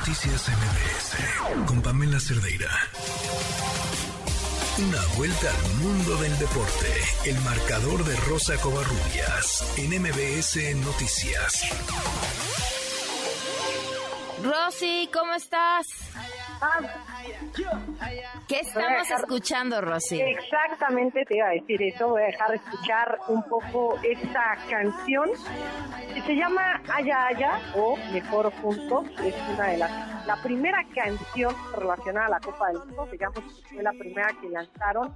Noticias MBS con Pamela Cerdeira. Una vuelta al mundo del deporte. El marcador de Rosa Covarrubias en MBS Noticias. Rosy, ¿cómo estás? ¿Qué estamos escuchando, Rosy? Exactamente te iba a decir eso. Voy a dejar de escuchar un poco esta canción que se llama Haya Haya o Mejor Juntos. Es una de las. La primera canción relacionada a la Copa del Mundo, digamos que fue la primera que lanzaron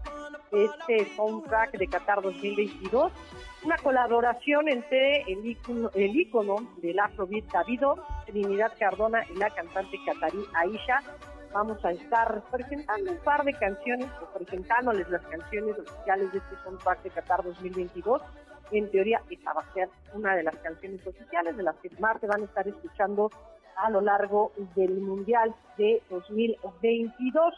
este soundtrack de Qatar 2022 una colaboración entre el ícono, el ícono del Afrobeat Davido, Trinidad Cardona y la cantante Catarí Aisha. Vamos a estar presentando un par de canciones o presentándoles las canciones oficiales de este soundtrack de Qatar 2022. En teoría, esta va a ser una de las canciones oficiales de las que más se van a estar escuchando a lo largo del Mundial de 2022.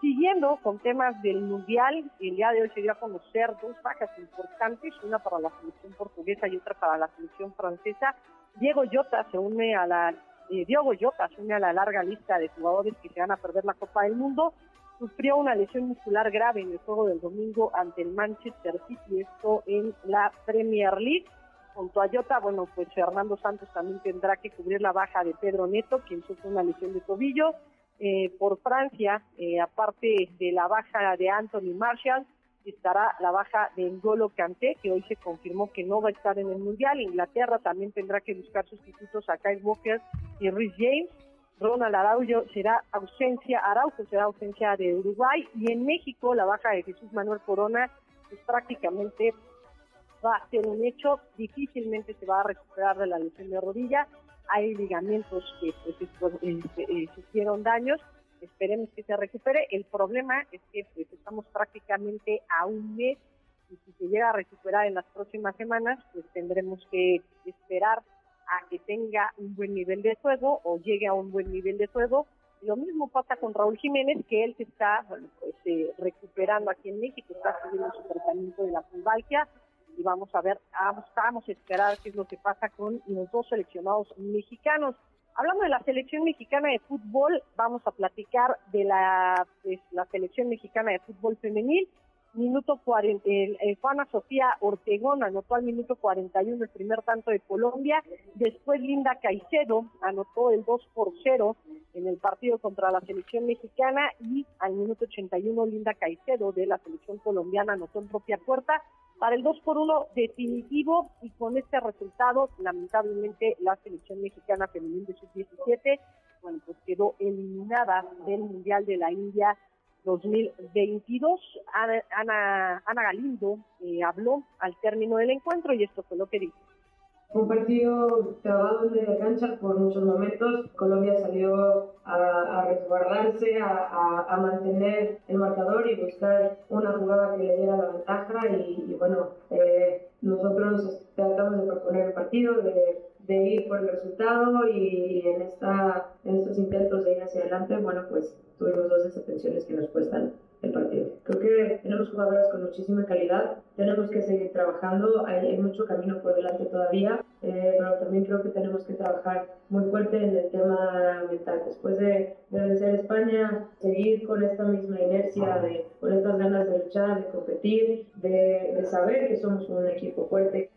Siguiendo con temas del Mundial, el día de hoy se dio a conocer dos bajas importantes, una para la selección portuguesa y otra para la selección francesa. Diego Jota se une a la Diego Jota se une a la larga lista de jugadores que se van a perder la Copa del Mundo. Sufrió una lesión muscular grave en el juego del domingo ante el Manchester City, esto en la Premier League. Junto a Jota, bueno, pues Fernando Santos también tendrá que cubrir la baja de Pedro Neto, quien sufre una lesión de tobillo. Eh, por Francia, eh, aparte de la baja de Anthony Marshall, estará la baja de N'Golo Kanté, que hoy se confirmó que no va a estar en el Mundial. Inglaterra también tendrá que buscar sustitutos a Kyle Walker y Rhys James. Ronald Araujo será ausencia, Araujo será ausencia de Uruguay. Y en México, la baja de Jesús Manuel Corona, pues prácticamente va a ser un hecho. Difícilmente se va a recuperar de la lesión de rodilla hay ligamentos que pues, eh, sufrieron esperemos que se recupere. El problema es que pues, estamos prácticamente a un mes y si se llega a recuperar en las próximas semanas, pues tendremos que esperar a que tenga un buen nivel de juego o llegue a un buen nivel de juego. Lo mismo pasa con Raúl Jiménez, que él se está pues, eh, recuperando aquí en México, está haciendo su tratamiento de la pulvalgia y vamos a ver, vamos, vamos a esperar qué es lo que pasa con los dos seleccionados mexicanos. Hablando de la selección mexicana de fútbol, vamos a platicar de la, selección mexicana de fútbol femenil. Minuto 40, eh, Juana Sofía Ortegón anotó al minuto 41 el primer tanto de Colombia. Después Linda Caicedo anotó el 2 por 0 en el partido contra la selección mexicana y al minuto 81 Linda Caicedo de la selección colombiana anotó en propia puerta para el 2 por 1 definitivo y con este resultado, lamentablemente, la selección mexicana femenil de sub-17, bueno, pues quedó eliminada del Mundial de la India 2022. Ana, Ana, Galindo eh, habló al término del encuentro y esto fue lo que dijo. Un partido trabado en media cancha por muchos momentos. Colombia salió a, mantener el marcador y buscar una jugada que le diera la ventaja. Y, bueno, eh, nosotros tratamos de proponer el partido, de, ir por el resultado y, en, esta, en estos intentos de ir hacia adelante, bueno, pues tuvimos dos desatenciones que nos cuestan el partido. Creo que tenemos jugadoras con muchísima calidad, tenemos que seguir trabajando, hay, mucho camino por delante todavía, eh, pero también creo que tenemos que trabajar muy fuerte en el tema mental. Después de, vencer España, seguir con esta misma inercia, de, con estas ganas de luchar, de competir, de, saber que somos un equipo fuerte.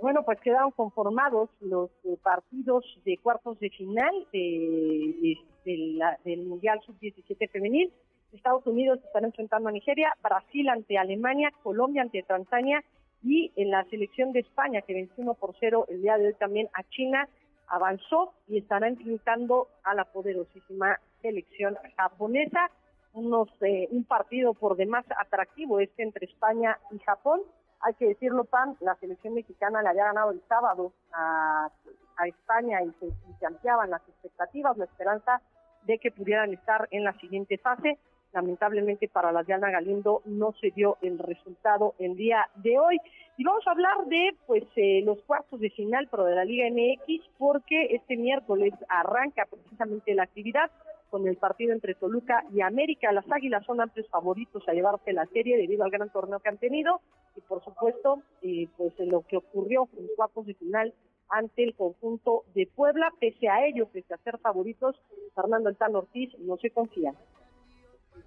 bueno, pues quedaron conformados los eh, partidos de cuartos de final de, del Mundial Sub-17 femenil. Estados Unidos estará enfrentando a Nigeria, Brasil ante Alemania, Colombia ante Tanzania y en la selección de España, que venció 1 por 0 el día de hoy también a China, avanzó y estará enfrentando a la poderosísima selección japonesa. Unos, eh, un partido por demás atractivo este entre España y Japón. Hay que decirlo, Pam, la selección mexicana le había ganado el sábado a, a España y se, y se ampliaban las expectativas, la esperanza de que pudieran estar en la siguiente fase. Lamentablemente para la Diana Galindo no se dio el resultado el día de hoy. Y vamos a hablar de pues eh, los cuartos de final pero de la Liga MX porque este miércoles arranca precisamente la actividad con el partido entre Toluca y América. Las Águilas son amplios favoritos a llevarse la serie debido al gran torneo que han tenido y por supuesto eh, pues lo que ocurrió en los cuartos de final ante el conjunto de Puebla. Pese a ello, pese a ser favoritos, Fernando El Ortiz no se confía.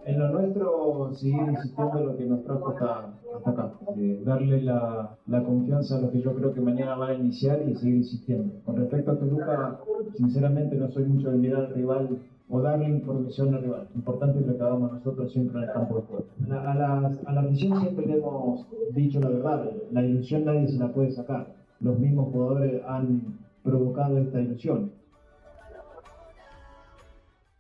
En lo nuestro, seguir insistiendo en lo que nos trajo hasta, hasta acá. Eh, darle la, la, confianza a lo que yo creo que mañana va a iniciar y seguir insistiendo. Con respecto a Toluca, sinceramente no soy mucho de mirar al rival o darle información al rival. Importante es lo que hagamos nosotros siempre en el campo de juego. A, la, a la afición siempre le hemos dicho la verdad. La ilusión nadie se la puede sacar. Los mismos jugadores han provocado esta ilusión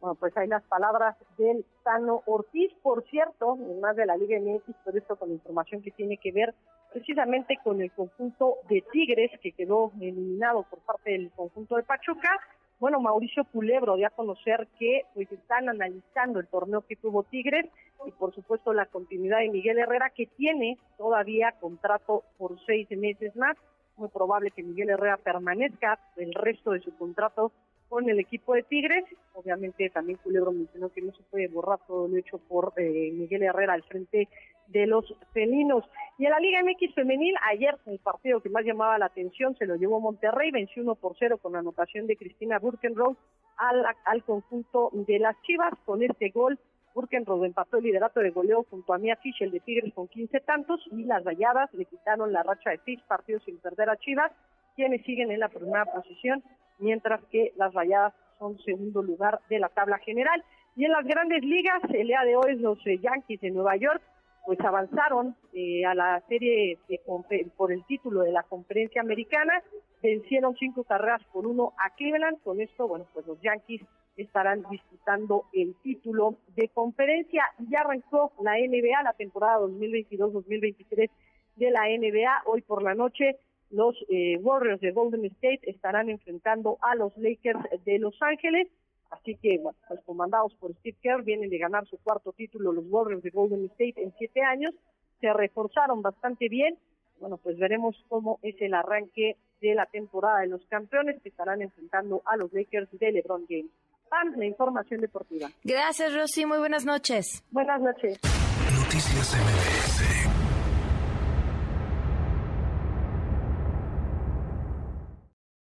bueno, pues hay las palabras del Tano Ortiz, por cierto, más de la Liga MX, pero esto con información que tiene que ver precisamente con el conjunto de Tigres, que quedó eliminado por parte del conjunto de Pachuca. Bueno, Mauricio Culebro dio a conocer que pues están analizando el torneo que tuvo Tigres y por supuesto la continuidad de Miguel Herrera, que tiene todavía contrato por seis meses más. Muy probable que Miguel Herrera permanezca el resto de su contrato con el equipo de Tigres. Obviamente también Culebro mencionó que no se puede borrar todo lo hecho por eh, Miguel Herrera al frente de los felinos. Y en la Liga MX femenil, ayer el partido que más llamaba la atención se lo llevó Monterrey, venció 1 por 0 con la anotación de Cristina Burkenroth al, conjunto de las Chivas. Con este gol, Burkenroth empató el liderato de goleo junto a Mia Fischel de Tigres con 15 tantos y las Rayadas le quitaron la racha de seis partidos sin perder a Chivas, quienes siguen en la primera posición mientras que las Rayadas son segundo lugar de la tabla general. Y en las grandes ligas, el día de hoy los eh, Yankees de Nueva York pues avanzaron eh, a la serie por el título de la conferencia americana, vencieron cinco carreras por uno a Cleveland, con esto, bueno, pues los Yankees estarán disputando el título de conferencia. Ya arrancó la NBA, la temporada 2022-2023 de la NBA, hoy por la noche los eh, Warriors de Golden State estarán enfrentando a los Lakers de Los Ángeles. Así que, bueno, pues comandados por Steve Kerr, vienen de ganar su cuarto título los Warriors de Golden State en siete años. Se reforzaron bastante bien. Bueno, pues veremos cómo es el arranque de la temporada de los campeones que estarán enfrentando a los Lakers de LeBron James. Pam, la información deportiva. Gracias, Rosy. Muy buenas noches. Buenas noches. Noticias MBS